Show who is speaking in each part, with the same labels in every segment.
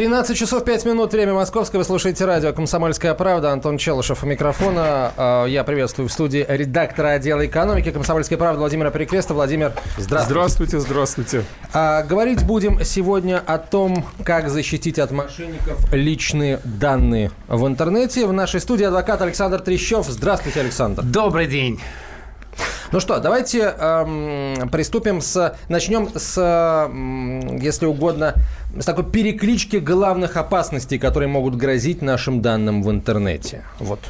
Speaker 1: 13 часов 5 минут, время московское. Вы слушаете радио «Комсомольская правда». Антон Челышев у микрофона. А, я приветствую в студии редактора отдела экономики «Комсомольской правды» Владимира Перекреста. Владимир, здравствуйте.
Speaker 2: Здравствуйте, здравствуйте.
Speaker 1: А, говорить будем сегодня о том, как защитить от мошенников личные данные в интернете. В нашей студии адвокат Александр Трещев. Здравствуйте, Александр.
Speaker 3: Добрый день.
Speaker 1: Ну что, давайте эм, приступим с... Начнем с, эм, если угодно, с такой переклички главных опасностей, которые могут грозить нашим данным в интернете. Вот.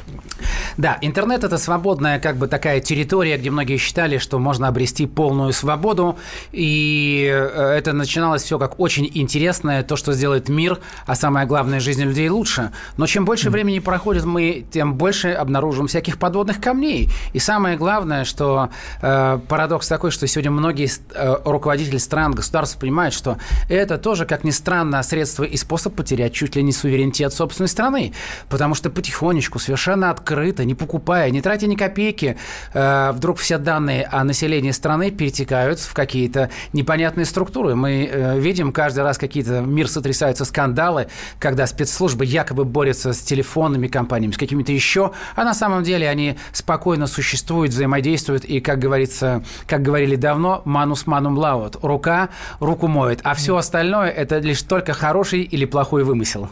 Speaker 3: Да, интернет это свободная как бы такая территория, где многие считали, что можно обрести полную свободу. И э, это начиналось все как очень интересное, то, что сделает мир, а самое главное, жизнь людей лучше. Но чем больше времени проходит, мы тем больше обнаружим всяких подводных камней. И самое главное, что парадокс такой, что сегодня многие э, руководители стран, государств понимают, что это тоже, как ни странно, средство и способ потерять чуть ли не суверенитет собственной страны. Потому что потихонечку, совершенно открыто, не покупая, не тратя ни копейки, э, вдруг все данные о населении страны перетекают в какие-то непонятные структуры. Мы э, видим каждый раз какие-то мир сотрясаются скандалы, когда спецслужбы якобы борются с телефонными компаниями, с какими-то еще, а на самом деле они спокойно существуют, взаимодействуют и как говорится, как говорили давно, манус манум лаут. Рука руку моет. А все остальное – это лишь только хороший или плохой вымысел.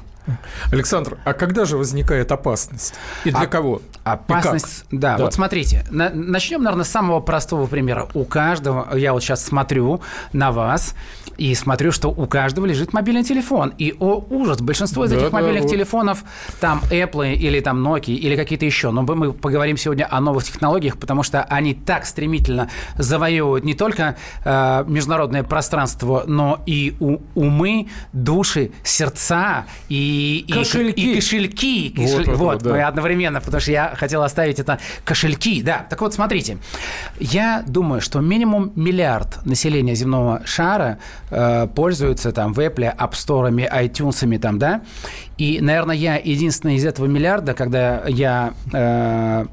Speaker 2: Александр, а когда же возникает опасность? И для а, кого?
Speaker 3: Опасность, да, да. Вот смотрите, на, начнем, наверное, с самого простого примера. У каждого, я вот сейчас смотрю на вас и смотрю, что у каждого лежит мобильный телефон. И, о, ужас, большинство из да, этих да, мобильных вот. телефонов, там Apple или там Nokia или какие-то еще. Но мы поговорим сегодня о новых технологиях, потому что они так стремительно завоевывают не только э, международное пространство, но и у, умы, души, сердца и и, кошельки. И, и кошельки. И кошель... Вот, вот да. мы одновременно, потому что я хотел оставить это кошельки. Да, так вот, смотрите. Я думаю, что минимум миллиард населения земного шара э, пользуются там в Apple, App Store, iTunes, там, да. И, наверное, я единственный из этого миллиарда, когда я... Э,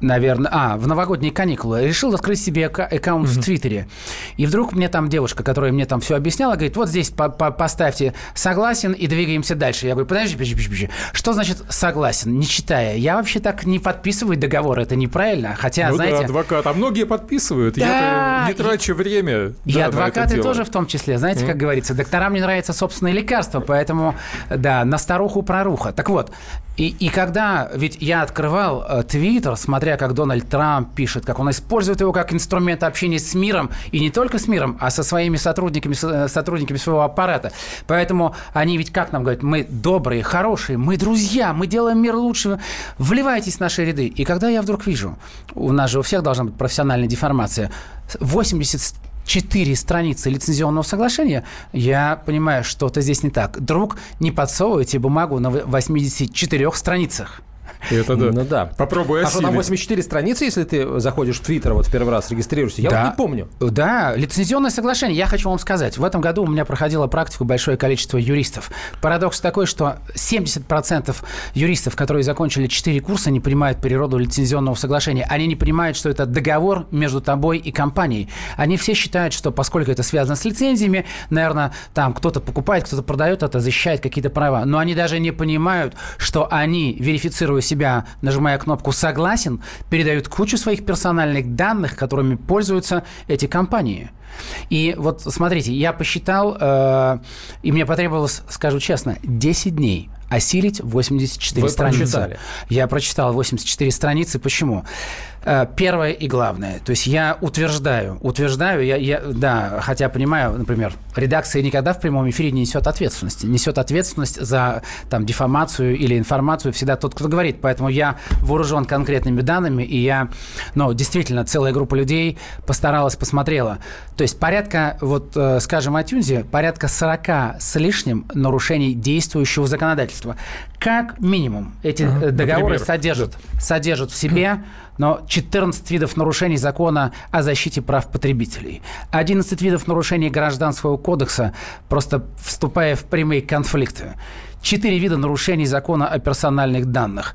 Speaker 3: наверное, а, в новогодние каникулы, решил открыть себе аккаунт mm-hmm. в Твиттере. И вдруг мне там девушка, которая мне там все объясняла, говорит, вот здесь по -по поставьте согласен и двигаемся дальше. Я говорю, подожди, подожди, подожди, подожди. Что значит согласен, не читая? Я вообще так не подписываю договор, это неправильно. Хотя, ну знаете...
Speaker 2: да, адвокат. А многие подписывают. Да, Я не трачу время.
Speaker 3: И да, адвокаты тоже в том числе. Знаете, mm-hmm. как говорится, докторам не нравится собственное лекарство, поэтому, да, на старуху проруха. Так вот, и, и когда, ведь я открывал э, Твиттер, смотря как Дональд Трамп пишет, как он использует его как инструмент общения с миром, и не только с миром, а со своими сотрудниками, э, сотрудниками своего аппарата. Поэтому они ведь как нам говорят, мы добрые, хорошие, мы друзья, мы делаем мир лучше, вливайтесь в наши ряды. И когда я вдруг вижу, у нас же у всех должна быть профессиональная деформация, 80 четыре страницы лицензионного соглашения, я понимаю, что-то здесь не так. Друг, не подсовывайте бумагу на 84 страницах.
Speaker 2: Это да. Ну да. Попробуй осилить. А что
Speaker 1: там 84 страницы, если ты заходишь в Твиттер вот в первый раз, регистрируешься? Я да. вот не помню.
Speaker 3: Да, лицензионное соглашение. Я хочу вам сказать. В этом году у меня проходило практику большое количество юристов. Парадокс такой, что 70% юристов, которые закончили 4 курса, не понимают природу лицензионного соглашения. Они не понимают, что это договор между тобой и компанией. Они все считают, что поскольку это связано с лицензиями, наверное, там кто-то покупает, кто-то продает это, защищает какие-то права. Но они даже не понимают, что они, верифицируя себя, нажимая кнопку «Согласен», передают кучу своих персональных данных, которыми пользуются эти компании. И вот смотрите, я посчитал, э, и мне потребовалось, скажу честно, 10 дней осилить 84 Вы страницы. Прочитали. Я прочитал 84 страницы. Почему? Э, первое и главное. То есть я утверждаю, утверждаю, я, я, да, хотя понимаю, например, редакция никогда в прямом эфире не несет ответственности. Несет ответственность за там, дефамацию или информацию всегда тот, кто говорит. Поэтому я вооружен конкретными данными, и я, ну, действительно, целая группа людей постаралась, посмотрела. То есть порядка, вот, э, скажем, о Тюнзе, порядка 40 с лишним нарушений действующего законодательства. Как минимум эти uh договоры содержат, содержат в себе но 14 видов нарушений закона о защите прав потребителей, 11 видов нарушений Гражданского кодекса, просто вступая в прямые конфликты, 4 вида нарушений закона о персональных данных,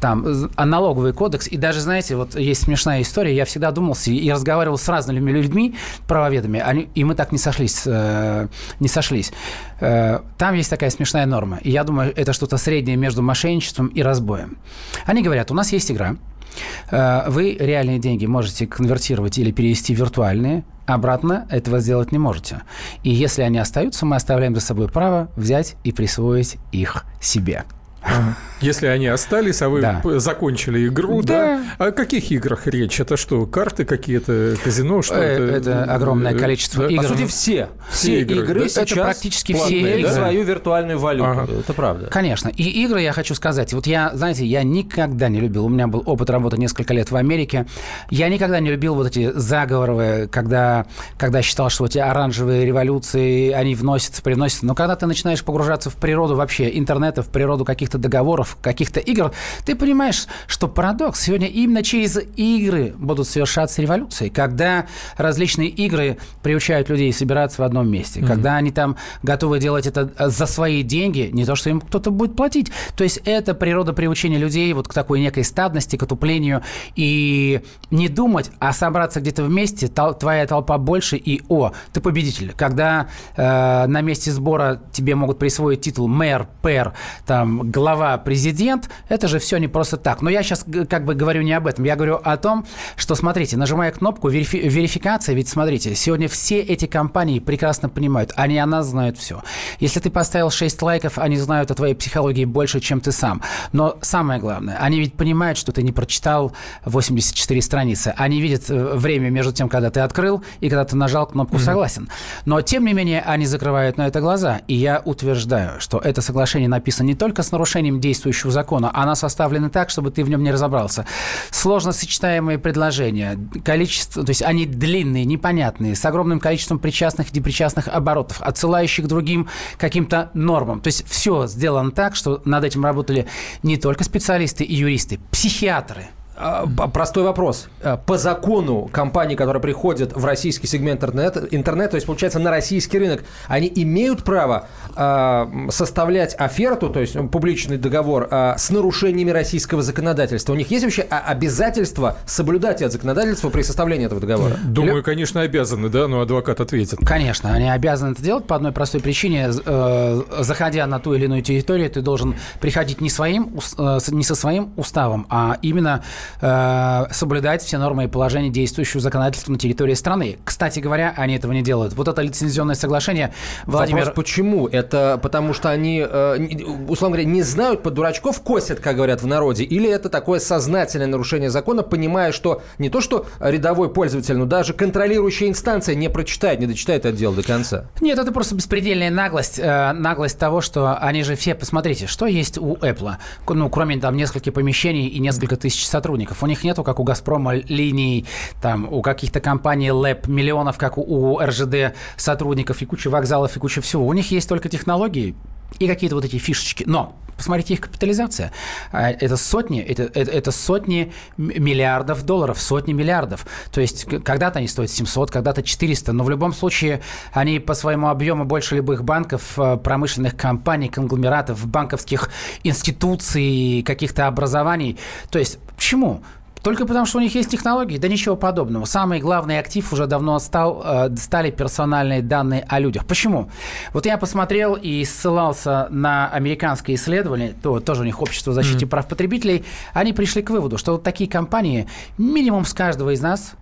Speaker 3: там а налоговый кодекс, и даже, знаете, вот есть смешная история, я всегда думался и разговаривал с разными людьми, правоведами, они, и мы так не сошлись, э, не сошлись. Э, там есть такая смешная норма, и я думаю, это что-то среднее между мошенничеством и разбоем. Они говорят, у нас есть игра, э, вы реальные деньги можете конвертировать или перевести в виртуальные, обратно этого сделать не можете. И если они остаются, мы оставляем за собой право взять и присвоить их себе.
Speaker 2: Если они остались, а вы
Speaker 3: Да.
Speaker 2: закончили игру, да. О каких играх речь? Это что, карты какие-то, казино, что
Speaker 3: Э,
Speaker 2: это?
Speaker 3: это огромное
Speaker 2: Э,
Speaker 3: количество
Speaker 2: да?
Speaker 3: игр.
Speaker 1: По сути, все. Все
Speaker 2: игры,
Speaker 1: игры,
Speaker 2: да?
Speaker 3: Это
Speaker 1: сейчас
Speaker 3: практически все игры.
Speaker 1: свою виртуальную валюту.
Speaker 2: Ага.
Speaker 1: Это правда.
Speaker 3: Конечно. И игры, я хочу сказать, вот я, знаете, я никогда не любил, у меня был опыт работы несколько лет в Америке, я никогда не любил вот эти заговоры, когда, когда считал, что эти оранжевые революции, они вносятся, приносятся. Но когда ты начинаешь погружаться в природу вообще интернета, в природу каких-то договоров, каких-то игр, ты понимаешь, что парадокс. Сегодня именно через игры будут совершаться революции, когда различные игры приучают людей собираться в одном месте, когда они там готовы делать это э, за свои деньги, не то, что им кто-то будет платить. То есть это природа приучения людей вот к такой некой стадности, к отуплению, и не думать, а собраться где-то вместе, тол- твоя толпа больше, и о, ты победитель. Когда э, на месте сбора тебе могут присвоить титул мэр, пэр, там, глава, президент, это же все не просто так. Но я сейчас как бы говорю не об этом, я говорю о том, что, смотрите, нажимая кнопку верифи- верификация, ведь смотрите, сегодня все эти компании прекрасно понимают, они о нас знают все. Если ты поставил 6 лайков, они знают о твоей психологии больше, чем ты сам. Но самое главное, они ведь понимают, что ты не прочитал 84 страницы. Они видят э, время между тем, когда ты открыл и когда ты нажал кнопку «Согласен». Но, тем не менее, они закрывают на это глаза. И я утверждаю, что это соглашение написано не только с нарушением действующего закона, оно составлено так, чтобы ты в нем не разобрался. Сложно сочетаемые предложения, количество, то есть они длинные, непонятные, с огромным количеством причастных и депричастных оборотов, отсылающих к другим каким-то нормам. То есть все сделано так, что над этим работали не только специалисты и юристы, психиатры.
Speaker 1: А, Простой вопрос. А, По закону компании, которые приходят в российский сегмент интернета, интернет, то есть, получается, на российский рынок, они имеют право а, составлять оферту, то есть публичный договор, а, с нарушениями российского законодательства. У них есть вообще обязательство соблюдать это законодательство при составлении этого договора?
Speaker 2: Думаю, конечно, обязаны, да, но адвокат ответит.
Speaker 3: Конечно, они обязаны это делать по одной простой причине. Э, Заходя на ту или иную территорию, ты должен приходить не, своим, э, не со своим уставом, а именно э, соблюдать все нормы и положения действующего законодательства на территории страны. Кстати говоря, они этого не делают. Вот это лицензионное соглашение, Владимир...
Speaker 1: Вопрос, почему? Это потому что они, э, условно говоря, не знают, под дурачков косят, как говорят в народе, или это такое сознательное нарушение закона, понимая, что не то, что рядовой пользователь, но даже контролирующая инстанция не прочитает, не дочитает это дело до конца.
Speaker 3: Нет, это просто беспредельная наглость. э, наглость того, что они же все... Посмотрите, что есть у Apple. Ну, кроме там нескольких помещений и несколько тысяч сотрудников. У них нету, как у «Газпрома», линий, там, у каких-то компаний ЛЭП, миллионов, как у, у РЖД сотрудников, и куча вокзалов, и куча всего. У них есть только технологии и какие-то вот эти фишечки. Но посмотрите их капитализация. А, Это сотни, это, это, это сотни миллиардов долларов, сотни миллиардов. То есть когда-то они стоят 700, когда-то 400, но в любом случае они по своему объему больше любых банков, э, промышленных компаний, конгломератов, банковских институций, каких-то образований. То есть почему? Только потому, что у них есть технологии, да ничего подобного. Самый главный актив уже давно стал, э, стали персональные данные о людях. Почему? Вот я посмотрел и ссылался на американское исследование, то, тоже у них общество защиты прав потребителей, они пришли к выводу, что вот такие компании минимум с каждого из нас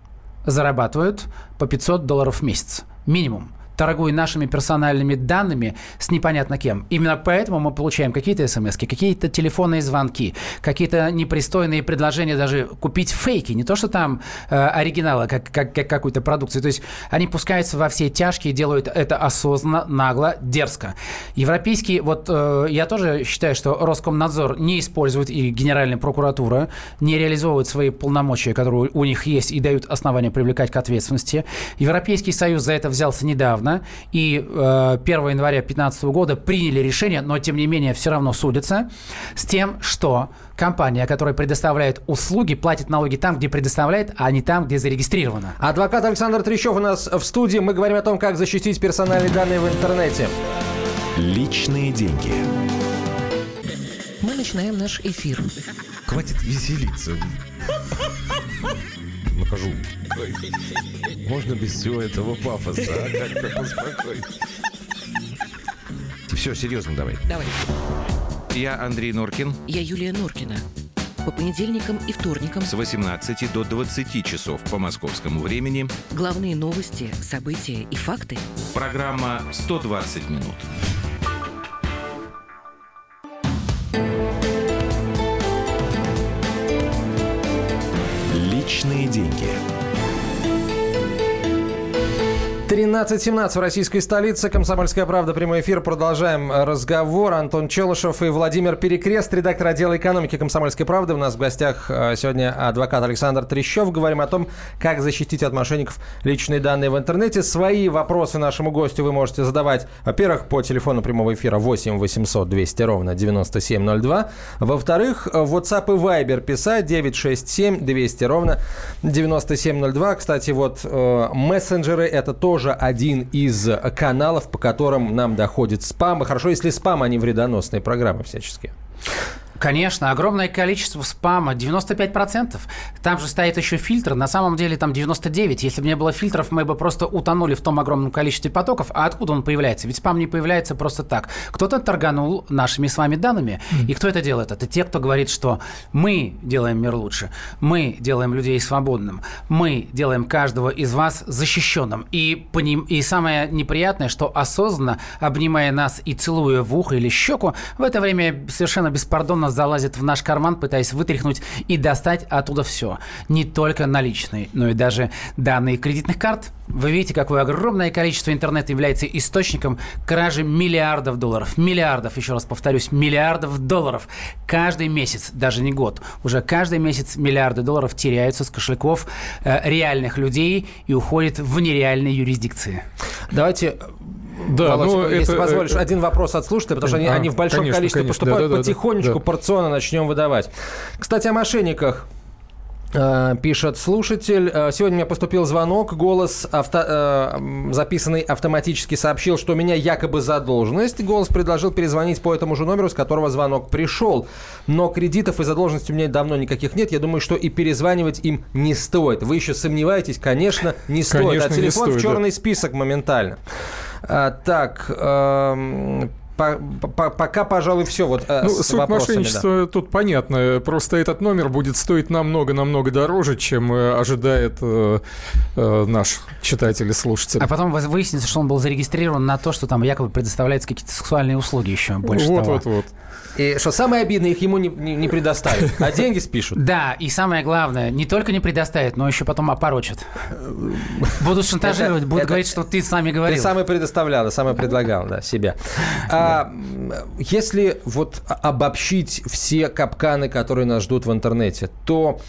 Speaker 3: зарабатывают по 500 долларов в месяц. Минимум торгуя нашими персональными данными с непонятно кем. Именно поэтому мы получаем какие-то смс, какие-то телефонные звонки, какие-то непристойные предложения даже купить фейки, не то что там э, оригиналы, как, как, как какую-то продукцию. То есть они пускаются во все тяжкие, делают это осознанно, нагло, дерзко. Европейские, вот э, я тоже считаю, что Роскомнадзор не использует и Генеральная прокуратура не реализовывают свои полномочия, которые у них есть и дают основания привлекать к ответственности. Европейский Союз за это взялся недавно и э, 1 января 2015 года приняли решение, но тем не менее все равно судятся с тем, что компания, которая предоставляет услуги, платит налоги там, где предоставляет, а не там, где зарегистрировано.
Speaker 1: Адвокат Александр Трещев у нас в студии. Мы говорим о том, как защитить персональные данные в интернете.
Speaker 4: Личные деньги.
Speaker 5: Мы начинаем
Speaker 4: начинаем наш эфир.
Speaker 5: Хватит веселиться. Нахожу. Можно без всего этого пафоса, а? Как-то поспокойнее. Все, серьезно давай.
Speaker 4: Давай.
Speaker 6: Я Андрей Норкин.
Speaker 4: Я Юлия Норкина. По понедельникам и вторникам
Speaker 6: С 18 до 20 часов по московскому времени.
Speaker 4: главные новости, события и факты.
Speaker 6: Программа «120 минут».
Speaker 5: Личные деньги.
Speaker 1: 13.17 в российской столице. Комсомольская правда. Прямой эфир. Продолжаем разговор. Антон Челышев и Владимир Перекрест, редактор отдела экономики Комсомольской правды. У нас в гостях э, сегодня адвокат Александр Трещев. Говорим о том, как защитить от мошенников личные данные в интернете. Свои вопросы нашему гостю вы можете задавать, во-первых, по телефону прямого эфира 8 800 200 ровно 9702. Во-вторых, в WhatsApp и Viber писать 967 200 ровно 9702. Кстати, вот э, мессенджеры это тоже один из каналов, по которым нам доходит спам. И хорошо, если спам, а не вредоносные программы всяческие.
Speaker 3: Конечно, огромное количество спама, 95%. Там же стоит еще фильтр, на самом деле там 99. Если бы не было фильтров, мы бы просто утонули в том огромном количестве потоков. А откуда он появляется? Ведь спам не появляется просто так. Кто-то торганул нашими с вами данными. И кто это делает? Это те, кто говорит, что мы делаем мир лучше, мы делаем людей свободным, мы делаем каждого из вас защищенным. И, по ним, и самое неприятное, что осознанно, обнимая нас и целуя в ухо или щеку, в это время совершенно беспардонно залазит в наш карман, пытаясь вытряхнуть и достать оттуда все. Не только наличные, но и даже данные кредитных карт. Вы видите, какое огромное количество интернета является источником кражи миллиардов долларов. Миллиардов, еще раз повторюсь, миллиардов долларов. Каждый месяц, даже не год, уже каждый месяц миллиарды долларов теряются с кошельков э, реальных людей и уходят в нереальные юрисдикции.
Speaker 1: Давайте
Speaker 2: Да,
Speaker 1: Володь,
Speaker 2: ну,
Speaker 1: если
Speaker 2: это,
Speaker 1: позволишь,
Speaker 2: э,
Speaker 1: один вопрос от слушателя, потому что они,
Speaker 2: А,
Speaker 1: они в большом
Speaker 2: конечно,
Speaker 1: количестве
Speaker 2: конечно,
Speaker 1: поступают,
Speaker 2: да-да-да,
Speaker 1: потихонечку,
Speaker 2: да.
Speaker 1: порционно начнем выдавать. Кстати, о мошенниках. Э, Пишет слушатель. Э, Сегодня мне поступил звонок. Голос, авто, э, записанный автоматически, сообщил, что у меня якобы задолженность. Голос предложил перезвонить по этому же номеру, с которого звонок пришел. Но кредитов и задолженности у меня давно никаких нет. Я думаю, что и перезванивать им не стоит. Вы еще сомневаетесь? Конечно, не стоит.
Speaker 2: Конечно,
Speaker 1: а телефон
Speaker 2: стоит,
Speaker 1: в
Speaker 2: да.
Speaker 1: черный список моментально. А, так, эм, по- по- пока, пожалуй, все. Вот, э,
Speaker 2: Ну,
Speaker 1: с
Speaker 2: суть
Speaker 1: вопросами, да.
Speaker 2: мошенничества тут понятно. Просто этот номер будет стоить намного-намного дороже, чем э, ожидает э, э, наш читатель и слушатель.
Speaker 3: А потом вы- выяснится, что он был зарегистрирован на то, что там якобы предоставляются какие-то сексуальные услуги еще больше
Speaker 2: вот,
Speaker 3: того.
Speaker 2: вот, вот.
Speaker 1: И что самое обидное, их ему не, не- не предоставят, а деньги спишут.
Speaker 3: Да, и самое главное, не только не предоставят, но еще потом опорочат. Будут шантажировать, будут
Speaker 1: это-
Speaker 3: говорить, что ты сами
Speaker 1: Ты
Speaker 3: говорил.
Speaker 1: самый предоставлял, самый предлагал, да, себя. А, если вот обобщить все капканы, которые нас ждут в интернете, то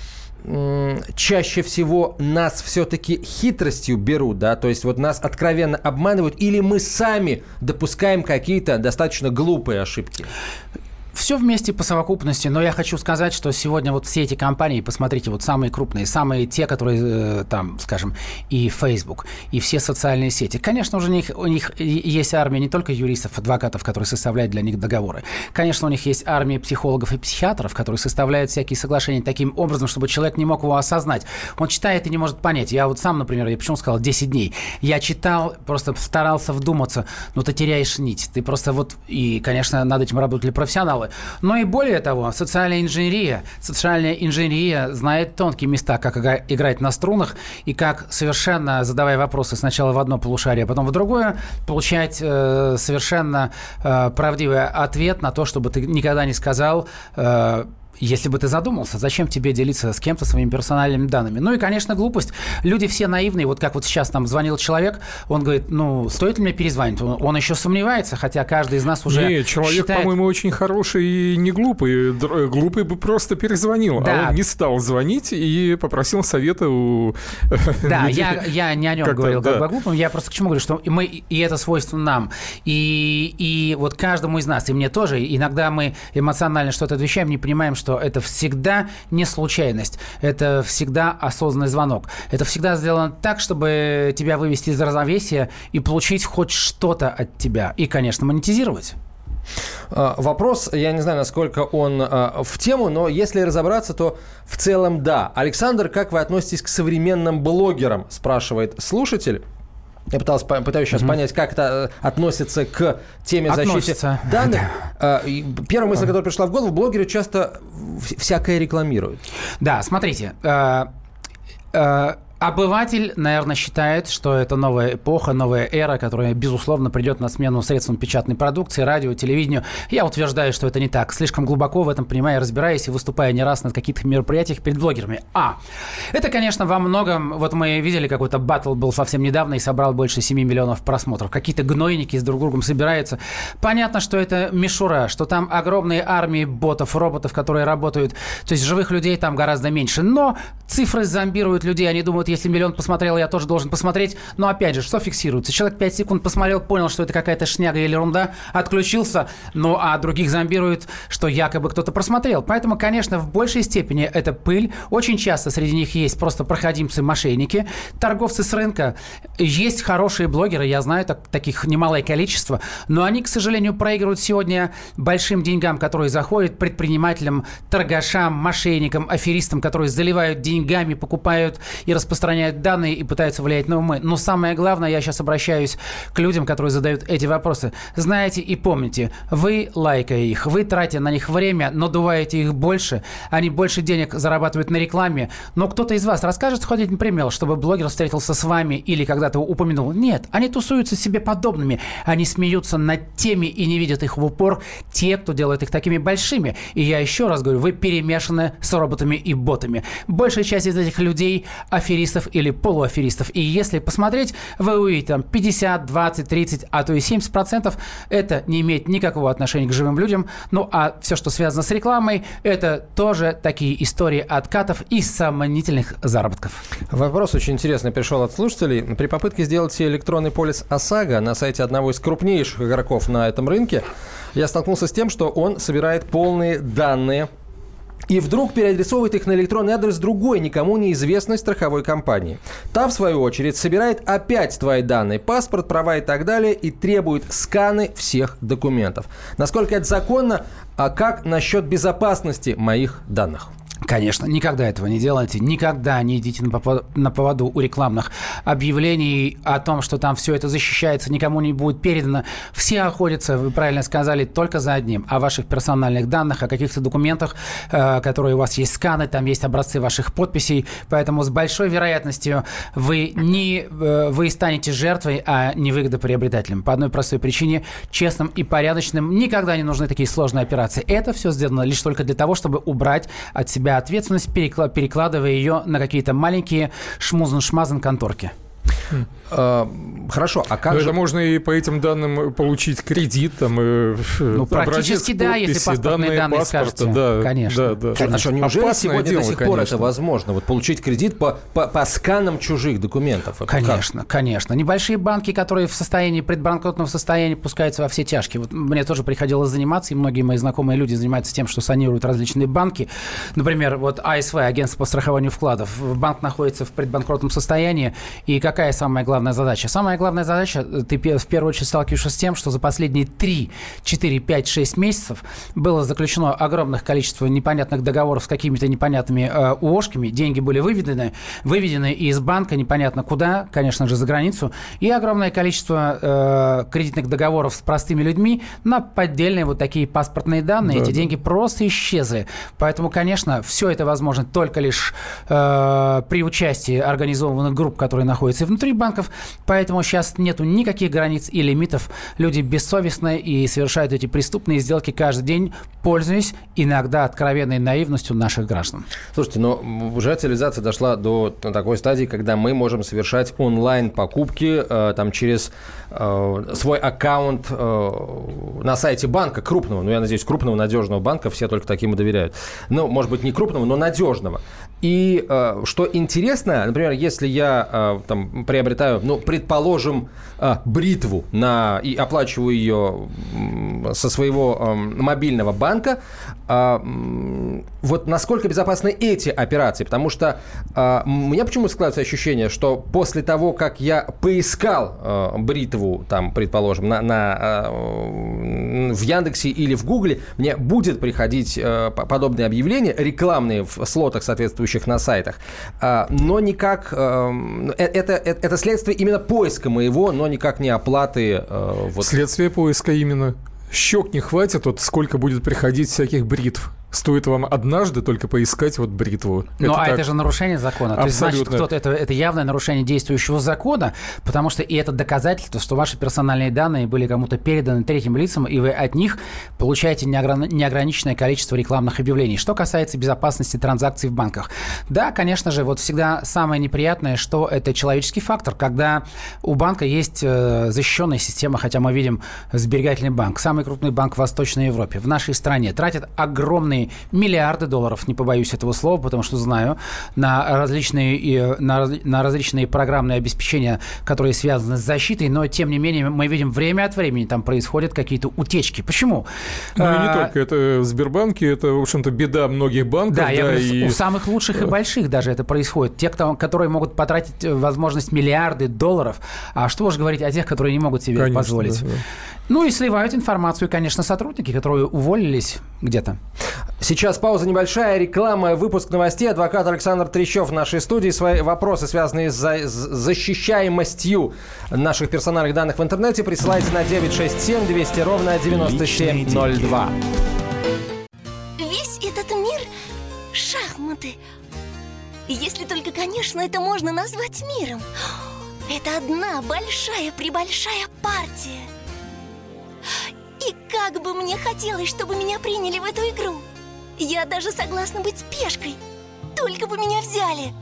Speaker 1: чаще всего нас все-таки хитростью берут, да, то есть вот нас откровенно обманывают, или мы сами допускаем какие-то достаточно глупые ошибки.
Speaker 3: Все вместе по совокупности, но я хочу сказать, что сегодня вот все эти компании, посмотрите, вот самые крупные, самые те, которые э, там, скажем, и Facebook, и все социальные сети. Конечно, уже у них, у них есть армия не только юристов, адвокатов, которые составляют для них договоры. Конечно, у них есть армия психологов и психиатров, которые составляют всякие соглашения таким образом, чтобы человек не мог его осознать. Он читает и не может понять. Я вот сам, например, я почему сказал 10 дней. Я читал, просто старался вдуматься, но ты теряешь нить. Ты просто вот, и, конечно, над этим работали профессионалы. Но и более того, социальная инженерия. Социальная инженерия знает тонкие места, как игра- играть на струнах и как совершенно, задавая вопросы сначала в одно полушарие, а потом в другое, получать э, совершенно э, правдивый ответ на то, чтобы ты никогда не сказал э, если бы ты задумался, зачем тебе делиться с кем-то своими персональными данными? Ну и, конечно, глупость. Люди все наивные. Вот как вот сейчас нам звонил человек, он говорит, ну, стоит ли мне перезвонить? Он, он еще сомневается, хотя каждый из нас уже
Speaker 2: Не, человек,
Speaker 3: считает...
Speaker 2: по-моему, очень хороший и не глупый. Др- э, Глупый бы просто перезвонил,
Speaker 3: Да.
Speaker 2: а он не стал звонить и попросил совета у
Speaker 3: Да,
Speaker 2: людей.
Speaker 3: я, я не о нем
Speaker 2: Как-то,
Speaker 3: говорил, как
Speaker 2: да.
Speaker 3: бы о глупом. Я просто к чему говорю, что мы, и это свойственно нам. И, и вот каждому из нас, и мне тоже, иногда мы эмоционально что-то отвечаем, не понимаем, что это всегда не случайность. Это всегда осознанный звонок. Это всегда сделано так, чтобы тебя вывести из равновесия и получить хоть что-то от тебя. И, конечно, монетизировать.
Speaker 1: А, Вопрос, я не знаю, насколько он а, в тему, но если разобраться, то в целом да. Александр, как вы относитесь к современным блогерам, спрашивает слушатель. Я пытался, пытаюсь сейчас понять, как это э, относится к теме защиты данных. А, и Первая мысль, которая пришла в голову, блогеры часто всякое рекламируют.
Speaker 3: Да, смотрите. Обыватель, наверное, считает, что это новая эпоха, новая эра, которая, безусловно, придет на смену средствам печатной продукции, радио, телевидению. Я утверждаю, что это не так. Слишком глубоко в этом понимаю, разбираясь и выступая не раз на каких-то мероприятиях перед блогерами. А, это, конечно, во многом... Вот мы видели, какой-то батл был совсем недавно и собрал больше 7 миллионов просмотров. Какие-то гнойники с друг другом собираются. Понятно, что это мишура, что там огромные армии ботов, роботов, которые работают. То есть живых людей там гораздо меньше. Но цифры зомбируют людей. Они думают, если миллион посмотрел, я тоже должен посмотреть. Но опять же, что фиксируется? Человек 5 секунд посмотрел, понял, что это какая-то шняга или ерунда, отключился. Ну, а других зомбируют, что якобы кто-то просмотрел. Поэтому, конечно, в большей степени это пыль. Очень часто среди них есть просто проходимцы-мошенники, торговцы с рынка. Есть хорошие блогеры, я знаю так- таких немалое количество, но они, к сожалению, проигрывают сегодня большим деньгам, которые заходят предпринимателям, торгашам, мошенникам, аферистам, которые заливают деньгами, покупают и распространяют данные и пытаются влиять на умы. Но самое главное, я сейчас обращаюсь к людям, которые задают эти вопросы. Знаете и помните, вы, лайкая их, вы, тратя на них время, надуваете их больше, они больше денег зарабатывают на рекламе, но кто-то из вас расскажет хоть один пример, чтобы блогер встретился с вами или когда-то упомянул? Нет, они тусуются себе подобными, они смеются над теми и не видят их в упор те, кто делает их такими большими. И я еще раз говорю, вы перемешаны с роботами и ботами. Большая часть из этих людей аферистов или полуаферистов. И если посмотреть, вы увидите там 50, 20, 30, а то и 70 процентов. Это не имеет никакого отношения к живым людям. Ну а все, что связано с рекламой, это тоже такие истории откатов и сомнительных заработков.
Speaker 1: Вопрос очень интересный пришел от слушателей. При попытке сделать себе электронный полис ОСАГО на сайте одного из крупнейших игроков на этом рынке, я столкнулся с тем, что он собирает полные данные и вдруг переадресовывает их на электронный адрес другой, никому неизвестной страховой компании. Та, в свою очередь, собирает опять твои данные, паспорт, права и так далее, и требует сканы всех документов. Насколько это законно, а как насчет безопасности моих данных?
Speaker 3: Конечно, никогда этого не делайте, никогда не идите на поводу у рекламных объявлений о том, что там все это защищается, никому не будет передано. Все охотятся, вы правильно сказали, только за одним, о ваших персональных данных, о каких-то документах, э, которые у вас есть сканы, там есть образцы ваших подписей, поэтому с большой вероятностью вы не э, вы станете жертвой, а не выгодоприобретателем. По одной простой причине, честным и порядочным никогда не нужны такие сложные операции. Это все сделано лишь только для того, чтобы убрать от себя ответственность, перекла- перекладывая ее на какие-то маленькие шмузен-шмазен конторки.
Speaker 1: Э, хорошо, а как
Speaker 2: Но
Speaker 1: же...
Speaker 2: это можно и по этим данным получить кредит, там, и,
Speaker 3: Ну, практически да, если
Speaker 2: подписи,
Speaker 3: паспортные данные
Speaker 2: паспорта,
Speaker 3: скажете.
Speaker 2: да,
Speaker 3: Конечно.
Speaker 2: Да, да.
Speaker 1: А что, неужели сегодня
Speaker 2: дело,
Speaker 1: до сих пор это
Speaker 2: конечно.
Speaker 1: возможно? Вот получить кредит по, по, по сканам чужих документов? Это как?
Speaker 3: Конечно, конечно. Небольшие банки, которые в состоянии предбанкротного состояния пускаются во все тяжкие. Вот мне тоже приходилось заниматься, и многие мои знакомые люди занимаются тем, что санируют различные банки. Например, вот АСВ, агентство по страхованию вкладов. Банк находится в предбанкротном состоянии. И какая самая главная задача? Самая главная задача, э, ты в первую очередь сталкиваешься с тем, что за последние 3, 4, 5, 6 месяцев было заключено огромное количество непонятных договоров с какими-то непонятными э, УОшками. Деньги были выведены, выведены из банка непонятно куда, конечно же, за границу. И огромное количество э, кредитных договоров с простыми людьми на поддельные вот такие паспортные данные. Эти деньги просто исчезли. Поэтому, конечно, все это возможно только лишь э, при участии организованных групп, которые находятся внутри банков. Поэтому сейчас нету никаких границ и лимитов. Люди бессовестны и совершают эти преступные сделки каждый день, пользуясь иногда откровенной наивностью наших граждан.
Speaker 1: Слушайте, но уже цивилизация дошла до такой стадии, когда мы можем совершать онлайн-покупки э, там через э, свой аккаунт э, на сайте банка крупного, ну, я надеюсь, крупного надежного банка, все только таким и доверяют. Ну, может быть, не крупного, но надежного. И э, что интересно, например, если я э, там приобретаю, ну, предположим, э, бритву на, и оплачиваю ее со своего э, мобильного банка, э, вот насколько безопасны эти операции? Потому что э, у меня почему складывается ощущение, что после того, как я поискал э, бритву, там, предположим, на, на, э, в Яндексе или в Гугле, мне будет приходить э, подобные объявления, рекламные в слотах соответствующих существующих на сайтах. А, но никак... Эм, э, это, это, это следствие именно поиска моего, но никак не оплаты...
Speaker 2: Э, вот. Следствие поиска именно. Щек не хватит, вот сколько будет приходить всяких бритв. Стоит вам однажды только поискать вот бритву.
Speaker 3: Ну, а так... это же нарушение закона. Абсолютно. То есть, значит, кто-то это, это явное нарушение действующего закона, потому что и это доказательство, что ваши персональные данные были кому-то переданы третьим лицам, и вы от них получаете неограни... неограниченное количество рекламных объявлений. Что касается безопасности транзакций в банках. Да, конечно же, вот всегда самое неприятное, что это человеческий фактор, когда у банка есть э, защищенная система, хотя мы видим сберегательный банк, самый крупный банк в Восточной Европе, в нашей стране, тратит огромные миллиарды долларов, не побоюсь этого слова, потому что знаю, на различные, на, на различные программные обеспечения, которые связаны с защитой, но тем не менее мы видим время от времени там происходят какие-то утечки. Почему?
Speaker 2: Ну и не а, только, это в Сбербанке, это, в общем-то, беда многих банков.
Speaker 3: Да, да я говорю, и... у самых лучших и больших даже это происходит. Те, кто, которые могут потратить э, возможность миллиарды долларов, а что уж говорить о тех, которые не могут себе Конечно, позволить. Да, да. Ну и сливают информацию, конечно, сотрудники, которые уволились где-то.
Speaker 1: Сейчас пауза небольшая, реклама, выпуск новостей. Адвокат Александр Трещев в нашей студии. Свои вопросы, связанные с, за, с защищаемостью наших персональных данных в интернете, присылайте на 967 200 ровно 9702.
Speaker 7: Весь этот мир – шахматы. Если только, конечно, это можно назвать миром. Это одна большая-пребольшая партия. И как бы мне хотелось, чтобы меня приняли в эту игру. Я даже согласна быть пешкой. Только бы меня взяли.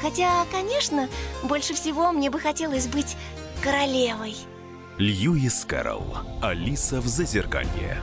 Speaker 7: Хотя, конечно, больше всего мне бы хотелось быть королевой.
Speaker 8: Льюис Кэрролл. Алиса в Зазеркалье.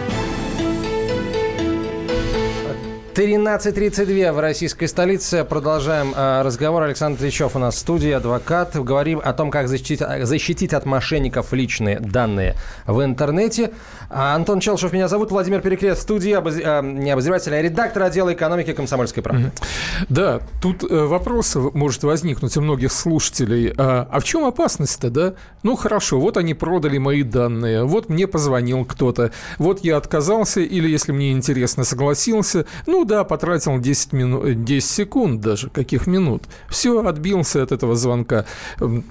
Speaker 1: 13.32 в российской столице. Продолжаем э, разговор. Александр Тречев у нас в студии, адвокат. Говорим о том, как защитить, защитить от мошенников личные данные в интернете. А, Антон Челшев меня зовут, Владимир Перекрет в студии, обоз... э, не обозреватель, а редактор отдела экономики комсомольской правды.
Speaker 2: Да, тут э, вопрос может возникнуть у многих слушателей. А, а в чем опасность-то, да? Ну, хорошо, вот они продали мои данные, вот мне позвонил кто-то, вот я отказался или, если мне интересно, согласился. Ну, ну да, потратил 10, минут, 10 секунд даже, каких минут. Все, отбился от этого звонка.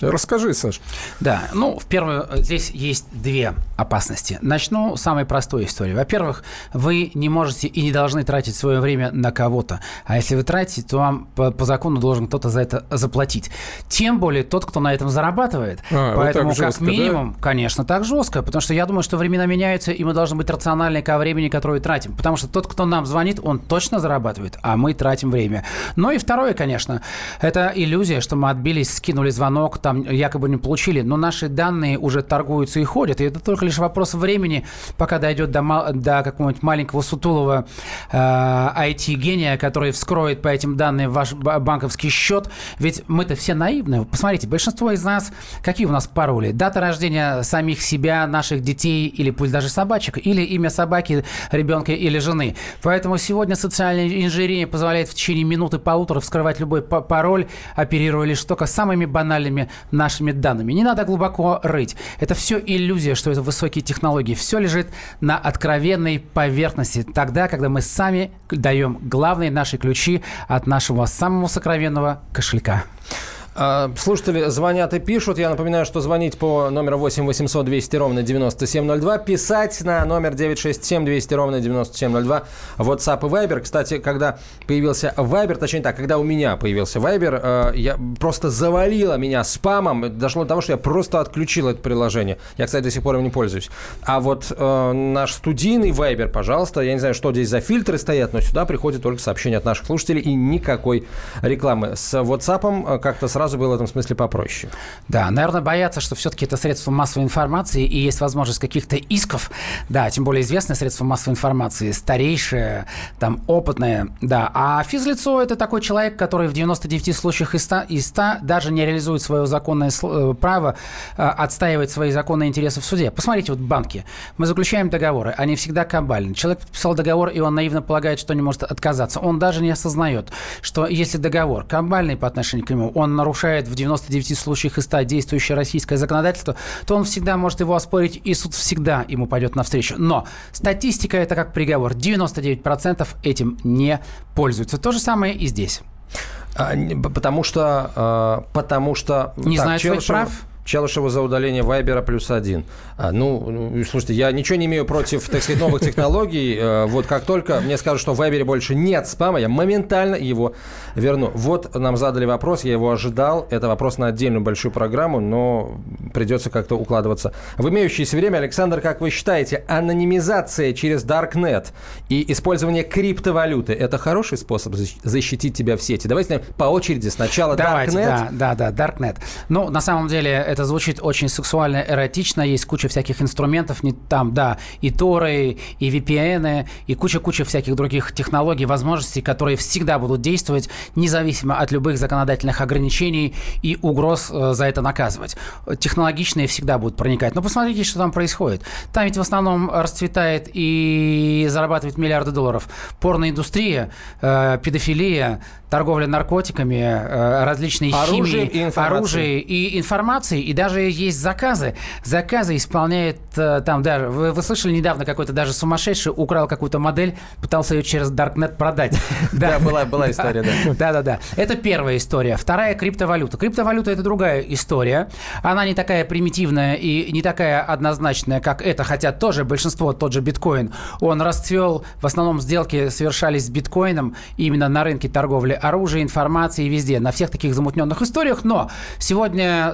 Speaker 2: Расскажи, Саш.
Speaker 3: Да, ну, в первую, здесь есть две опасности. Начну с самой простой истории. Во-первых, вы не можете и не должны тратить свое время на кого-то. А если вы тратите, то вам по, по закону должен кто-то за это заплатить. Тем более тот, кто на этом зарабатывает. А, Поэтому, вот жестко, как минимум, да? конечно, так жестко. Потому что я думаю, что времена меняются, и мы должны быть рациональны ко времени, которое тратим. Потому что тот, кто нам звонит, он точно точно зарабатывает, а мы тратим время. Ну и второе, конечно, это иллюзия, что мы отбились, скинули звонок, там якобы не получили, но наши данные уже торгуются и ходят, и это только лишь вопрос времени, пока дойдет до, до какого-нибудь маленького сутулого э, IT-гения, который вскроет по этим данным ваш банковский счет. Ведь мы-то все наивны. Посмотрите, большинство из нас, какие у нас пароли? Дата рождения самих себя, наших детей или пусть даже собачек, или имя собаки, ребенка или жены. Поэтому сегодня с социальная инженерия позволяет в течение минуты-полутора вскрывать любой пароль, оперируя лишь только самыми банальными нашими данными. Не надо глубоко рыть. Это все иллюзия, что это высокие технологии. Все лежит на откровенной поверхности. Тогда, когда мы сами даем главные наши ключи от нашего самого сокровенного кошелька.
Speaker 1: А, слушатели звонят и пишут. Я напоминаю, что звонить по номеру 8 800 200 ровно 9702. Писать на номер 967 200 ровно 9702. WhatsApp и Viber. Кстати, когда появился Viber, точнее так, когда у меня появился Viber, э, я просто завалило меня спамом. Дошло до того, что я просто отключил это приложение. Я, кстати, до сих пор им не пользуюсь. А вот э, наш студийный Viber, пожалуйста, я не знаю, что здесь за фильтры стоят, но сюда приходят только сообщения от наших слушателей и никакой рекламы. С WhatsApp э, как-то сразу было в этом смысле попроще.
Speaker 3: Да, наверное, боятся, что все-таки это средство массовой информации и есть возможность каких-то исков. Да, тем более известное средство массовой информации, старейшее, там, опытное. Да, а физлицо – это такой человек, который в 99 случаях из 100, из 100 даже не реализует свое законное э, право э, отстаивать свои законные интересы в суде. Посмотрите, вот банки. Мы заключаем договоры, они всегда кабальны. Человек подписал договор, и он наивно полагает, что не может отказаться. Он даже не осознает, что если договор кабальный по отношению к нему, он нарушает в 99 случаях из 100 действующее российское законодательство, то он всегда может его оспорить, и суд всегда ему пойдет навстречу. Но статистика – это как приговор. 99% этим не пользуются. То же самое и здесь.
Speaker 1: А, потому что... А, потому что...
Speaker 3: Не так, знаю своих прав?
Speaker 1: Челышева за удаление Вайбера плюс один. А, ну, ну, слушайте, я ничего не имею против, так сказать, новых технологий. А, вот как только мне скажут, что в Вайбере больше нет спама, я моментально его верну. Вот нам задали вопрос, я его ожидал. Это вопрос на отдельную большую программу, но придется как-то укладываться. В имеющееся время, Александр, как вы считаете, анонимизация через Darknet и использование криптовалюты – это хороший способ защитить тебя в сети? Давайте по очереди. Сначала
Speaker 3: Давайте,
Speaker 1: Darknet.
Speaker 3: Да, да, да, Darknet. Ну, на самом деле, это это звучит очень сексуально, эротично, есть куча всяких инструментов, не там, да, и торы, и VPN, и куча-куча всяких других технологий, возможностей, которые всегда будут действовать, независимо от любых законодательных ограничений и угроз э, за это наказывать. Технологичные всегда будут проникать. Но посмотрите, что там происходит. Там ведь в основном расцветает и зарабатывает миллиарды долларов порноиндустрия, э, педофилия, торговля наркотиками, э, различные
Speaker 1: оружие
Speaker 3: химии,
Speaker 1: и
Speaker 3: оружие и информации, и даже есть заказы. Заказы исполняет э, там даже, вы, вы слышали недавно какой-то даже сумасшедший украл какую-то модель, пытался ее через Darknet продать.
Speaker 1: Да, была, была история, да.
Speaker 3: Да-да-да. Это первая история. Вторая криптовалюта. Криптовалюта – это другая история. Она не такая примитивная и не такая однозначная, как это, хотя тоже большинство, тот же биткоин, он расцвел, в основном сделки совершались с биткоином именно на рынке торговли оружия, информации везде, на всех таких замутненных историях. Но сегодня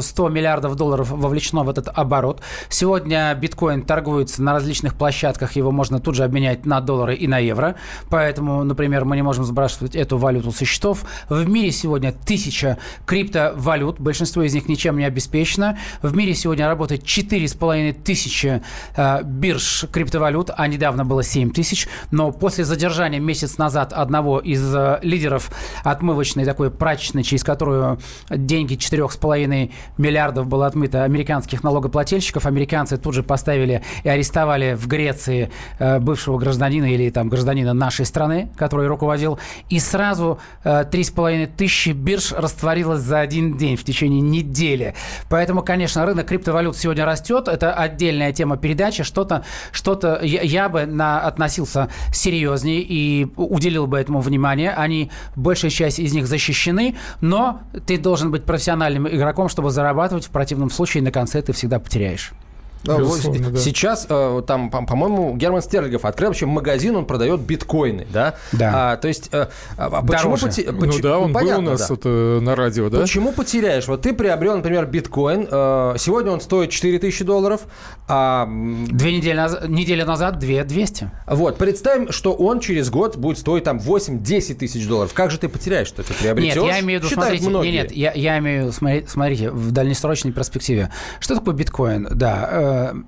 Speaker 3: 100 э, миллиардов долларов вовлечено в этот оборот. Сегодня биткоин торгуется на различных площадках, его можно тут же обменять на доллары и на евро. Поэтому, например, мы не можем сбрасывать эту валюту со счетов. В мире сегодня тысяча криптовалют, большинство из них ничем не обеспечено. В мире сегодня работает 4,5 тысячи э, бирж криптовалют, а недавно было 7 тысяч. Но после задержания месяц назад одного из э, лидеров отмывочной такой прачечной, через которую деньги 4,5 миллиардов было отмыто американских налогоплательщиков. Американцы тут же поставили и арестовали в Греции э, бывшего гражданина или там гражданина нашей страны, который руководил. И сразу э, 3,5 тысячи бирж растворилось за один день в течение недели. Поэтому, конечно, рынок криптовалют сегодня растет. Это отдельная тема передачи. Что-то, что-то я, я бы на, относился серьезнее и уделил бы этому внимание они, большая часть из них защищены, но ты должен быть профессиональным игроком, чтобы зарабатывать. В противном случае на конце ты всегда потеряешь.
Speaker 1: Безусловно, да. Сейчас э, там, по-моему, Герман Стерлигов открыл вообще магазин, он продает биткоины, да?
Speaker 3: Да.
Speaker 1: А, то есть, э, а почему...
Speaker 2: Поте... Ну Поч... да, он ну, понятно, был у нас да. это, на радио, да?
Speaker 1: Почему потеряешь? Вот ты приобрел, например, биткоин, э, сегодня он стоит 4000 долларов, а...
Speaker 3: Две недели, наз... недели назад 2 200.
Speaker 1: Вот, представим, что он через год будет стоить там 8-10 тысяч долларов. Как же ты потеряешь, что ты приобретешь?
Speaker 3: Нет, я имею в виду, смотрите, нет, нет, я, я имею, смотрите, в дальнесрочной перспективе. Что такое биткоин? Да,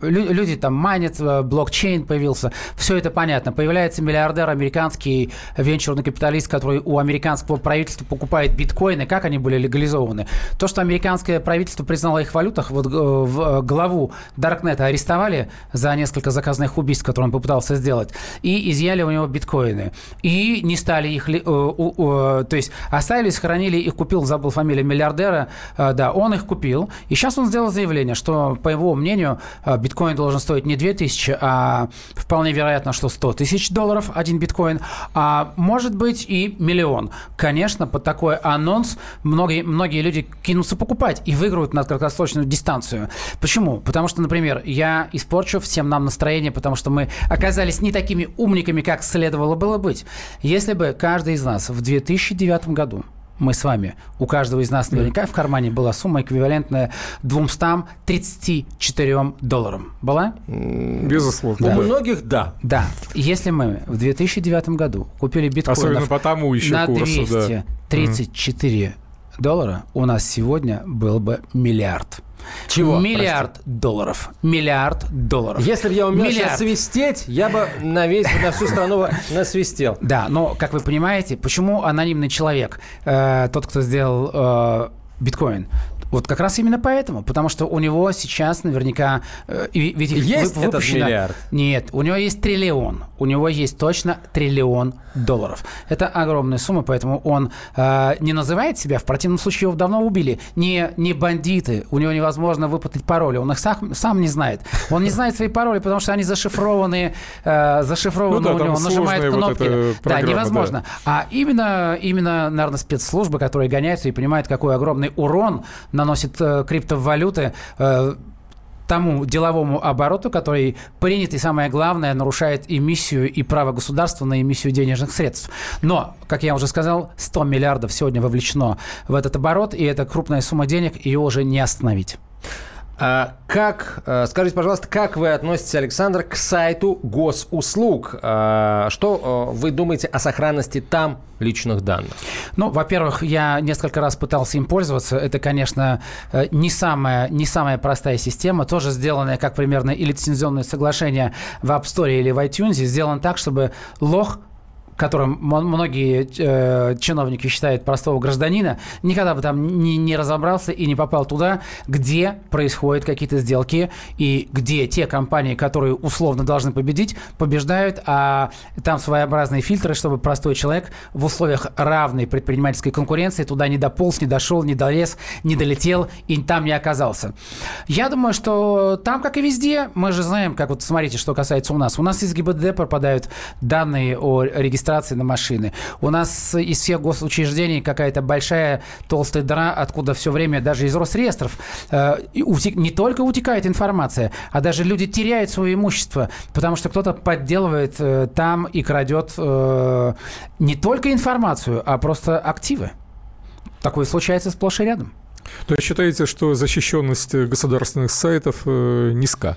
Speaker 3: люди там манят, э, блокчейн появился, все это понятно. Появляется миллиардер американский венчурный капиталист, который у американского правительства покупает биткоины. Как они были легализованы? То, что американское правительство признало их валютах, вот э, в главу Даркнета арестовали за несколько заказных убийств, которые он попытался сделать, и изъяли у него биткоины. И не стали их, то есть оставили, сохранили, их купил, забыл фамилию миллиардера, да, он их купил. И сейчас он сделал заявление, что, по его мнению, э, биткоин должен стоить не 2000, а вполне вероятно, что 100 тысяч долларов один биткоин, а может быть и миллион. Конечно, под такой анонс многие, многие люди кинутся покупать и выиграют на краткосрочную дистанцию. Почему? Потому что, например, я испорчу всем нам настроение, потому что мы оказались не такими умниками, как следовало было быть. Если бы каждый из нас в 2009 году мы с вами, у каждого из нас наверняка в кармане была сумма, эквивалентная 234 долларам. Была?
Speaker 2: Безусловно.
Speaker 1: У
Speaker 3: Да.
Speaker 1: многих да.
Speaker 3: Да. Если мы в 2009 году купили биткоинов
Speaker 2: Особенно по тому еще
Speaker 3: на
Speaker 2: курсу, да.
Speaker 3: 234 доллара, у нас сегодня был бы миллиард.
Speaker 1: Чего,
Speaker 3: Миллиард долларов. Миллиард долларов.
Speaker 1: Если бы я умел
Speaker 3: Миллиард.
Speaker 1: сейчас свистеть, я бы на весь, на всю страну насвистел.
Speaker 3: Да, но, как вы понимаете, почему анонимный человек, э, тот, кто сделал э, биткоин, вот как раз именно поэтому, потому что у него сейчас наверняка... э, ведь их
Speaker 1: Есть
Speaker 3: вы-
Speaker 1: этот
Speaker 3: выпущено-
Speaker 1: миллиард?
Speaker 3: Нет, у него есть триллион. У него есть точно триллион долларов. Это огромная сумма, поэтому он э, не называет себя, в противном случае его давно убили. Не, не бандиты, у него невозможно выпутать пароли, он их сам, сам не знает. Он не знает свои пароли, потому что они зашифрованы, э, зашифрованы
Speaker 2: Ну да,
Speaker 3: у него, он нажимает
Speaker 2: вот
Speaker 3: кнопки.
Speaker 2: эта
Speaker 3: да, невозможно. А именно, именно, наверное, спецслужбы, которые гоняются и понимают, какой огромный урон наносит э, криптовалюты э, тому деловому обороту, который принят и, самое главное, нарушает эмиссию и право государства на эмиссию денежных средств. Но, как я уже сказал, 100 миллиардов сегодня вовлечено в этот оборот, и это крупная сумма денег, ее уже не остановить.
Speaker 1: А как, э, скажите, пожалуйста, как вы относитесь, Александр, к сайту госуслуг? А, Что вы думаете о сохранности там личных данных?
Speaker 3: Ну, во-первых, я несколько раз пытался им пользоваться. Это, конечно, э, не самая, не самая простая система, тоже сделанная, как примерно и лицензионное соглашение в App Store или в iTunes, сделано так, чтобы лох которым многие э, чиновники считают простого гражданина, никогда бы там не, не разобрался и не попал туда, где происходят какие-то сделки и где те компании, которые условно должны победить, побеждают, а там своеобразные фильтры, чтобы простой человек в условиях равной предпринимательской конкуренции туда не дополз, не дошел, не долез, не долетел и там не оказался. Я думаю, что там, как и везде, мы же знаем, как вот смотрите, что касается у нас. У нас из ГИБДД пропадают данные о регистрации на машины. У нас из всех госучреждений какая-то большая толстая дыра, откуда все время даже из Росреестров э, не только утекает информация, а даже люди теряют свое имущество, потому что кто-то подделывает э, там и крадет э, не только информацию, а просто активы. Такое случается сплошь и рядом.
Speaker 2: То есть считаете, что защищенность государственных сайтов э, низка?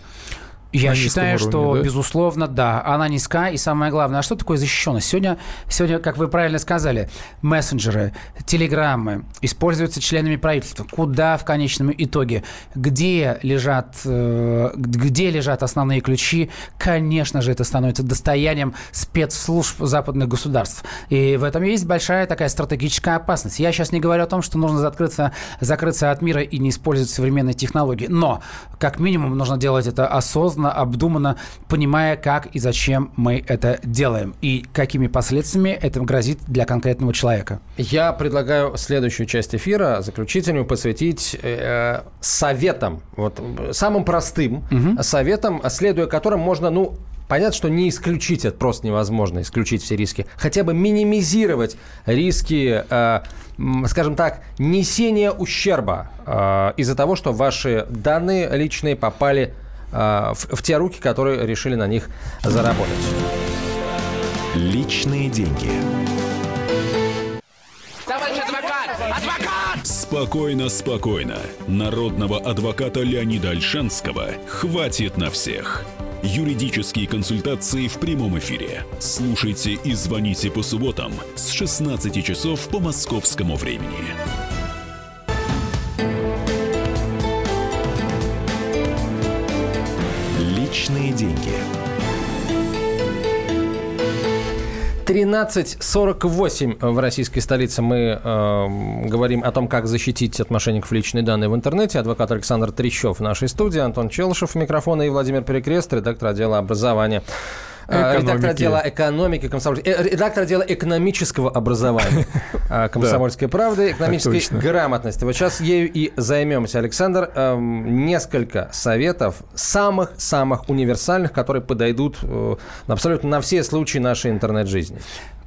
Speaker 3: Я считаю,
Speaker 2: уровне,
Speaker 3: что,
Speaker 2: да?
Speaker 3: безусловно, да, она низка. И самое главное, а что такое защищенность? Сегодня, сегодня, как вы правильно сказали, мессенджеры, телеграммы используются членами правительства. Куда в конечном итоге? Где лежат, э, где лежат основные ключи? Конечно же, это становится достоянием спецслужб западных государств. И в этом есть большая такая стратегическая опасность. Я сейчас не говорю о том, что нужно закрыться, закрыться от мира и не использовать современные технологии. Но, как минимум, нужно делать это осознанно, обдуманно, понимая, как и зачем мы это делаем. И какими последствиями это грозит для конкретного человека.
Speaker 1: Я предлагаю следующую часть эфира, заключительную, посвятить э, советам. Вот, самым простым советам, следуя которым можно, ну, Понятно, что не исключить, это просто невозможно исключить все риски. Хотя бы минимизировать риски, э, скажем так, несения ущерба э, из-за того, что ваши данные личные попали э, в, в те руки, которые решили на них заработать.
Speaker 8: Личные деньги.
Speaker 9: Товарищ адвокат! Адвокат!
Speaker 10: Спокойно, спокойно. Народного адвоката Леонида Альшанского хватит на всех. Юридические консультации в прямом эфире. Слушайте и звоните по субботам с 16 часов по московскому времени.
Speaker 8: Личные деньги.
Speaker 1: 13.48 в российской столице мы э, говорим о том, как защитить от мошенников личные данные в интернете. Адвокат Александр Трещев в нашей студии, Антон Челышев микрофона и Владимир Перекрест, редактор отдела образования. Экономики. Редактор отдела экономики комсомольской... Э, редактор отдела экономического образования комсомольской правды, экономической грамотности. Вот сейчас ею и займемся. Александр, эм, несколько советов самых-самых универсальных, которые подойдут э, абсолютно на все случаи нашей интернет-жизни.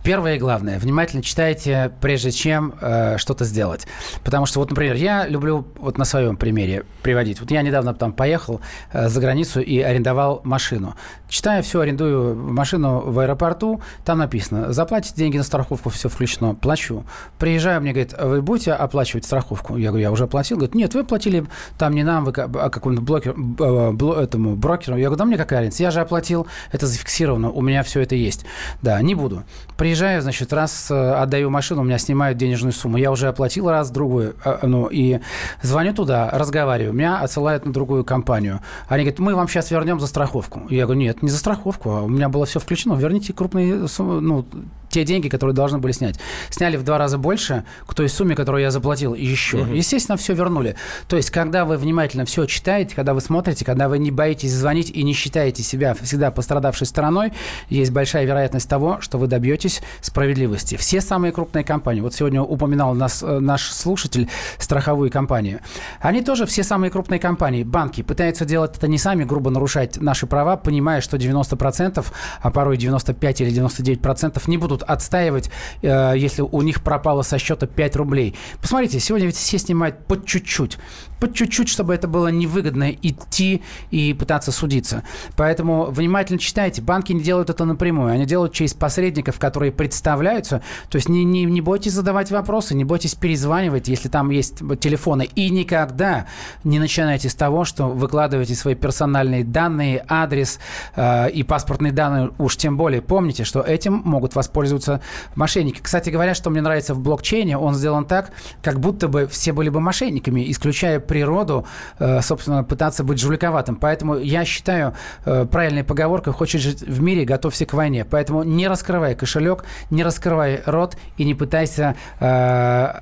Speaker 3: Первое и главное, внимательно читайте, прежде чем э, что-то сделать. Потому что, вот, например, я люблю вот на своем примере приводить. Вот я недавно там поехал э, за границу и арендовал машину. Читаю все, арендую машину в аэропорту, там написано, заплатите деньги на страховку, все включено, плачу. Приезжаю, мне говорит, вы будете оплачивать страховку? Я говорю, я уже оплатил. Говорит, нет, вы платили там не нам, вы, а какому-то блокер, бло, этому брокеру. Я говорю, да мне какая разница, я же оплатил, это зафиксировано, у меня все это есть. Да, не буду. Приезжаю, значит, раз э, отдаю машину, у меня снимают денежную сумму. Я уже оплатил раз, другую. Э, ну, и звоню туда, разговариваю. Меня отсылают на другую компанию. Они говорят, мы вам сейчас вернем за страховку. Я говорю, нет, не за страховку, а у меня было все включено. Верните крупные суммы, ну, те деньги, которые должны были снять. Сняли в два раза больше к той сумме, которую я заплатил, и еще. Угу. Естественно, все вернули. То есть, когда вы внимательно все читаете, когда вы смотрите, когда вы не боитесь звонить и не считаете себя всегда пострадавшей стороной, есть большая вероятность того, что вы добьетесь справедливости. Все самые крупные компании, вот сегодня упоминал нас, э, наш слушатель страховую компанию, они тоже все самые крупные компании, банки, пытаются делать это не сами, грубо нарушать наши права, понимая, что 90%, а порой 95 или 99% не будут отстаивать, э, если у них пропало со счета 5 рублей. Посмотрите, сегодня ведь все снимают по чуть-чуть. По чуть-чуть, чтобы это было невыгодно идти и пытаться судиться. Поэтому внимательно читайте. Банки не делают это напрямую. Они делают через посредников, которые представляются. То есть не, не, не бойтесь задавать вопросы, не бойтесь перезванивать, если там есть телефоны. И никогда не начинайте с того, что выкладываете свои персональные данные, адрес э, и паспортные данные. Уж тем более помните, что этим могут воспользоваться мошенники. Кстати говоря, что мне нравится в блокчейне, он сделан так, как будто бы все были бы мошенниками, исключая природу, э, собственно, пытаться быть жуликоватым. Поэтому я считаю, э, правильной поговоркой «хочешь жить в мире, готовься к войне». Поэтому не раскрывай кошелек, не раскрывай рот и не пытайся э,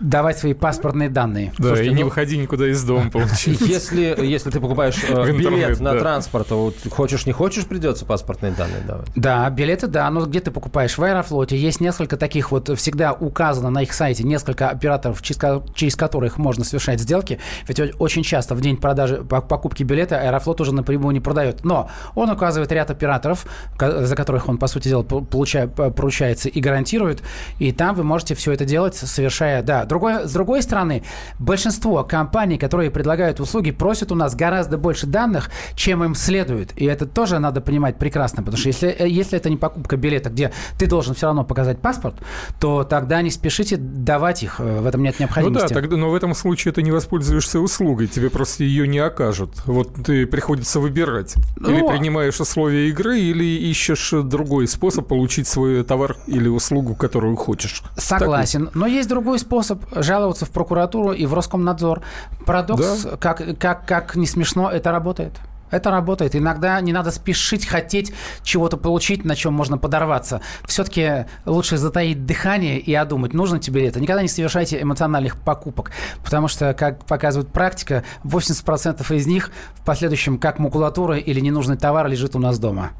Speaker 3: давать свои паспортные данные.
Speaker 2: Да, Слушайте, и не ну, выходи никуда из дома, получается.
Speaker 1: Если, если ты покупаешь э, билет на да. транспорт, вот хочешь, не хочешь, придется паспортные данные давать.
Speaker 3: Да, билеты, да. Но где ты покупаешь? В Аэрофлоте есть несколько таких вот, всегда указано на их сайте, несколько операторов, через, через которых можно совершать сделки. Ведь очень часто в день продажи, покупки билета Аэрофлот уже напрямую не продает. Но он указывает ряд операторов, за которых он, по сути дела, получает, поручается и гарантирует. И там вы можете все это делать, совершая да. Другой, с другой стороны, большинство компаний, которые предлагают услуги, просят у нас гораздо больше данных, чем им следует. И это тоже надо понимать прекрасно, потому что если, э, если это не покупка билета, где ты должен все равно показать паспорт, то тогда не спешите давать их. Э, в этом нет необходимости.
Speaker 2: Ну да, тогда, но в этом случае ты не воспользуешься услугой, тебе просто ее не окажут. Вот ты приходится выбирать. Ну, или принимаешь условия игры, или ищешь другой способ получить свой товар или услугу, которую хочешь.
Speaker 3: Согласен. Но есть другой способ способ жаловаться в прокуратуру и в Роскомнадзор. Парадокс, да. как, как, как не смешно, это работает. Это работает. Иногда не надо спешить, хотеть чего-то получить, на чем можно подорваться. Все-таки лучше затаить дыхание и одумать, нужно тебе это. Никогда не совершайте эмоциональных покупок, потому что, как показывает практика, 80% из них в последующем как макулатура или ненужный товар лежит у нас дома.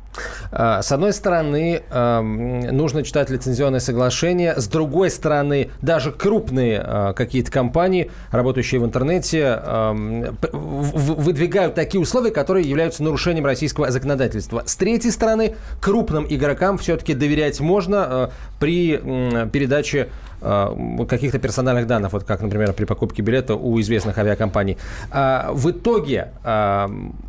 Speaker 1: А, с одной стороны, нужно читать лицензионные соглашения. С другой стороны, даже крупные а, какие-то компании, работающие в интернете, выдвигают такие условия, которые являются нарушением российского законодательства. С третьей стороны, крупным игрокам все-таки доверять можно а, при передаче каких-то персональных данных, вот как, например, при покупке билета у известных авиакомпаний. В итоге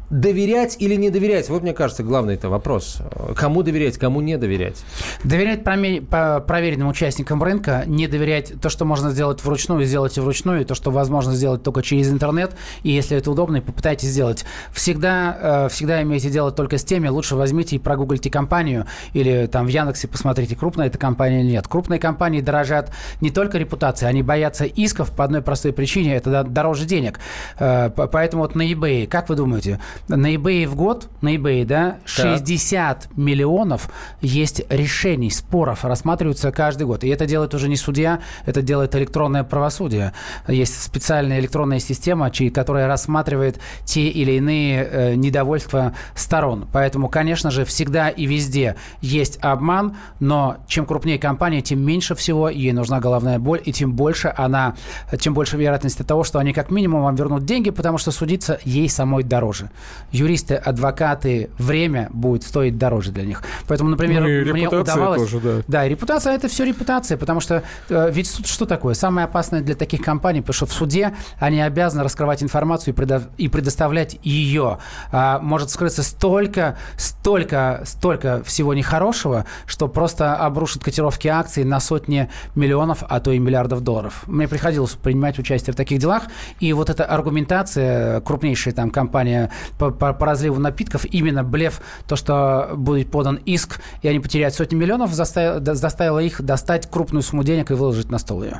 Speaker 1: доверять или не доверять? Вот, мне кажется, главный это вопрос. Кому доверять, кому не доверять?
Speaker 3: Доверять проверенным участникам рынка, не доверять то, что можно сделать вручную, сделайте вручную, и то, что возможно сделать только через интернет, и если это удобно, попытайтесь сделать. Всегда, э, всегда имейте дело только с теми, лучше возьмите и прогуглите компанию, или там в Яндексе посмотрите, крупная эта компания или нет. Крупные компании дорожат не только репутация, они боятся исков по одной простой причине, это дороже денег. Э, поэтому вот на eBay, как вы думаете, на eBay в год, на eBay, да, 60 так. миллионов есть решений, споров, рассматриваются каждый год. И это делает уже не судья, это делает электронное правосудие. Есть специальная электронная система, которая рассматривает те или иные э, недовольства сторон. Поэтому, конечно же, всегда и везде есть обман, но чем крупнее компания, тем меньше всего ей нужна головная боль, и тем больше она, тем больше вероятность того, что они как минимум вам вернут деньги, потому что судиться ей самой дороже. Юристы, адвокаты, время будет стоить дороже для них. Поэтому, например, ну, мне удавалось... Тоже, да. да, репутация – это все репутация, потому что э, ведь суд что такое? Самое опасное для таких компаний, потому что в суде они обязаны раскрывать информацию и, предо... и предоставлять ее. А, может скрыться столько, столько, столько всего нехорошего, что просто обрушит котировки акций на сотни миллионов, а то и миллиардов долларов. Мне приходилось принимать участие в таких делах, и вот эта аргументация, крупнейшая там компания по, по, по разливу напитков, именно блеф, то, что будет подан иск, и они потеряют сотни миллионов, заставило, заставило их достать крупную сумму денег и выложить на стол ее.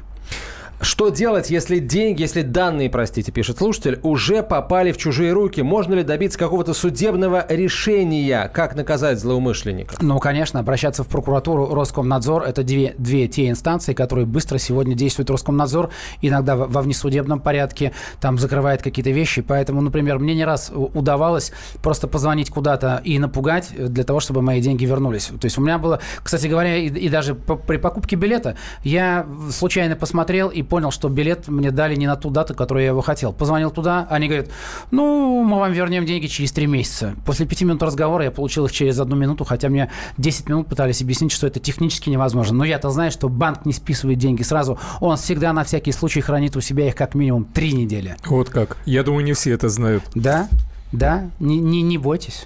Speaker 1: Что делать, если деньги, если данные, простите, пишет слушатель, уже попали в чужие руки? Можно ли добиться какого-то судебного решения? Как наказать злоумышленников?
Speaker 3: Ну, конечно, обращаться в прокуратуру, Роскомнадзор. Это две, две те инстанции, которые быстро сегодня действуют. Роскомнадзор иногда во внесудебном порядке там закрывает какие-то вещи. Поэтому, например, мне не раз удавалось просто позвонить куда-то и напугать для того, чтобы мои деньги вернулись. То есть у меня было, кстати говоря, и, и даже по, при покупке билета я случайно посмотрел и понял, что билет мне дали не на ту дату, которую я его хотел. Позвонил туда, они говорят, ну, мы вам вернем деньги через три месяца. После пяти минут разговора я получил их через одну минуту, хотя мне 10 минут пытались объяснить, что это технически невозможно. Но я-то знаю, что банк не списывает деньги сразу. Он всегда на всякий случай хранит у себя их как минимум три недели.
Speaker 2: Вот как. Я думаю, не все это знают.
Speaker 3: Да, да, не, не, не бойтесь.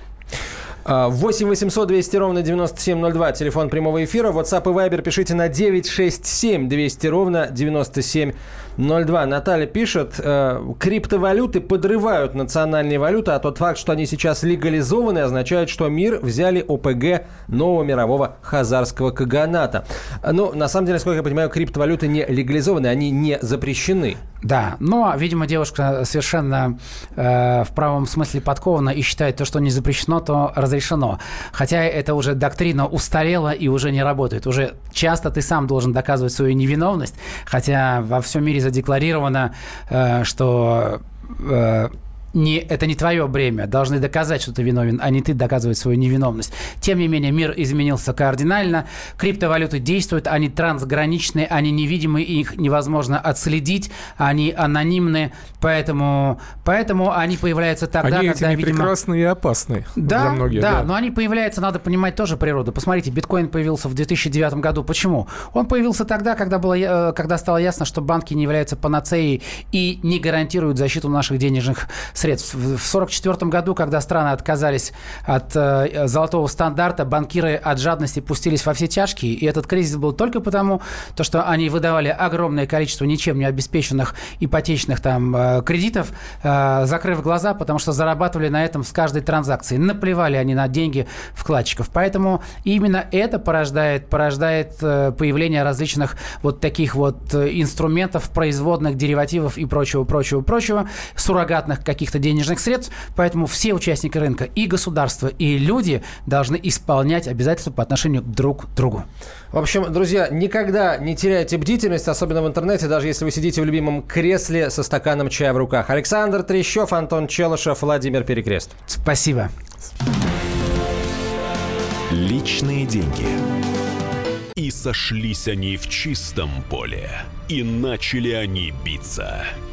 Speaker 1: 8 800 200 ровно 9702, телефон прямого эфира. WhatsApp и Viber пишите на 967 200 ровно 9702. Наталья пишет, э, криптовалюты подрывают национальные валюты, а тот факт, что они сейчас легализованы, означает, что мир взяли ОПГ нового мирового хазарского каганата. Ну, на самом деле, насколько я понимаю, криптовалюты не легализованы, они не запрещены.
Speaker 3: Да, но, видимо, девушка совершенно э, в правом смысле подкована и считает то, что не запрещено, то разрешено. Хотя это уже доктрина устарела и уже не работает. Уже часто ты сам должен доказывать свою невиновность, хотя во всем мире задекларировано, э, что э, не, это не твое бремя. Должны доказать, что ты виновен, а не ты доказывать свою невиновность. Тем не менее, мир изменился кардинально. Криптовалюты действуют, они трансграничные, они невидимы, их невозможно отследить, они анонимны, поэтому, поэтому они появляются тогда,
Speaker 2: они
Speaker 3: когда,
Speaker 2: эти видимо... прекрасные и опасные
Speaker 3: да,
Speaker 2: для многих.
Speaker 3: Да, да, но они появляются, надо понимать тоже природу. Посмотрите, биткоин появился в 2009 году. Почему? Он появился тогда, когда, было, э, когда стало ясно, что банки не являются панацеей и не гарантируют защиту наших денежных средств. В 1944 году, когда страны отказались от э, золотого стандарта, банкиры от жадности пустились во все тяжкие. И этот кризис был только потому, то, что они выдавали огромное количество ничем не обеспеченных ипотечных там, э, кредитов, э, закрыв глаза, потому что зарабатывали на этом с каждой транзакции. Наплевали они на деньги вкладчиков. Поэтому именно это порождает, порождает э, появление различных вот таких вот э, инструментов, производных, деривативов и прочего, прочего, прочего, суррогатных каких-то каких-то денежных средств, поэтому все участники рынка, и государство, и люди должны исполнять обязательства по отношению друг к другу.
Speaker 1: В общем, друзья, никогда не теряйте бдительность, особенно в интернете, даже если вы сидите в любимом кресле со стаканом чая в руках. Александр Трещев, Антон Челышев, Владимир Перекрест.
Speaker 3: Спасибо.
Speaker 8: Личные деньги.
Speaker 10: И сошлись они в чистом поле, и начали они биться –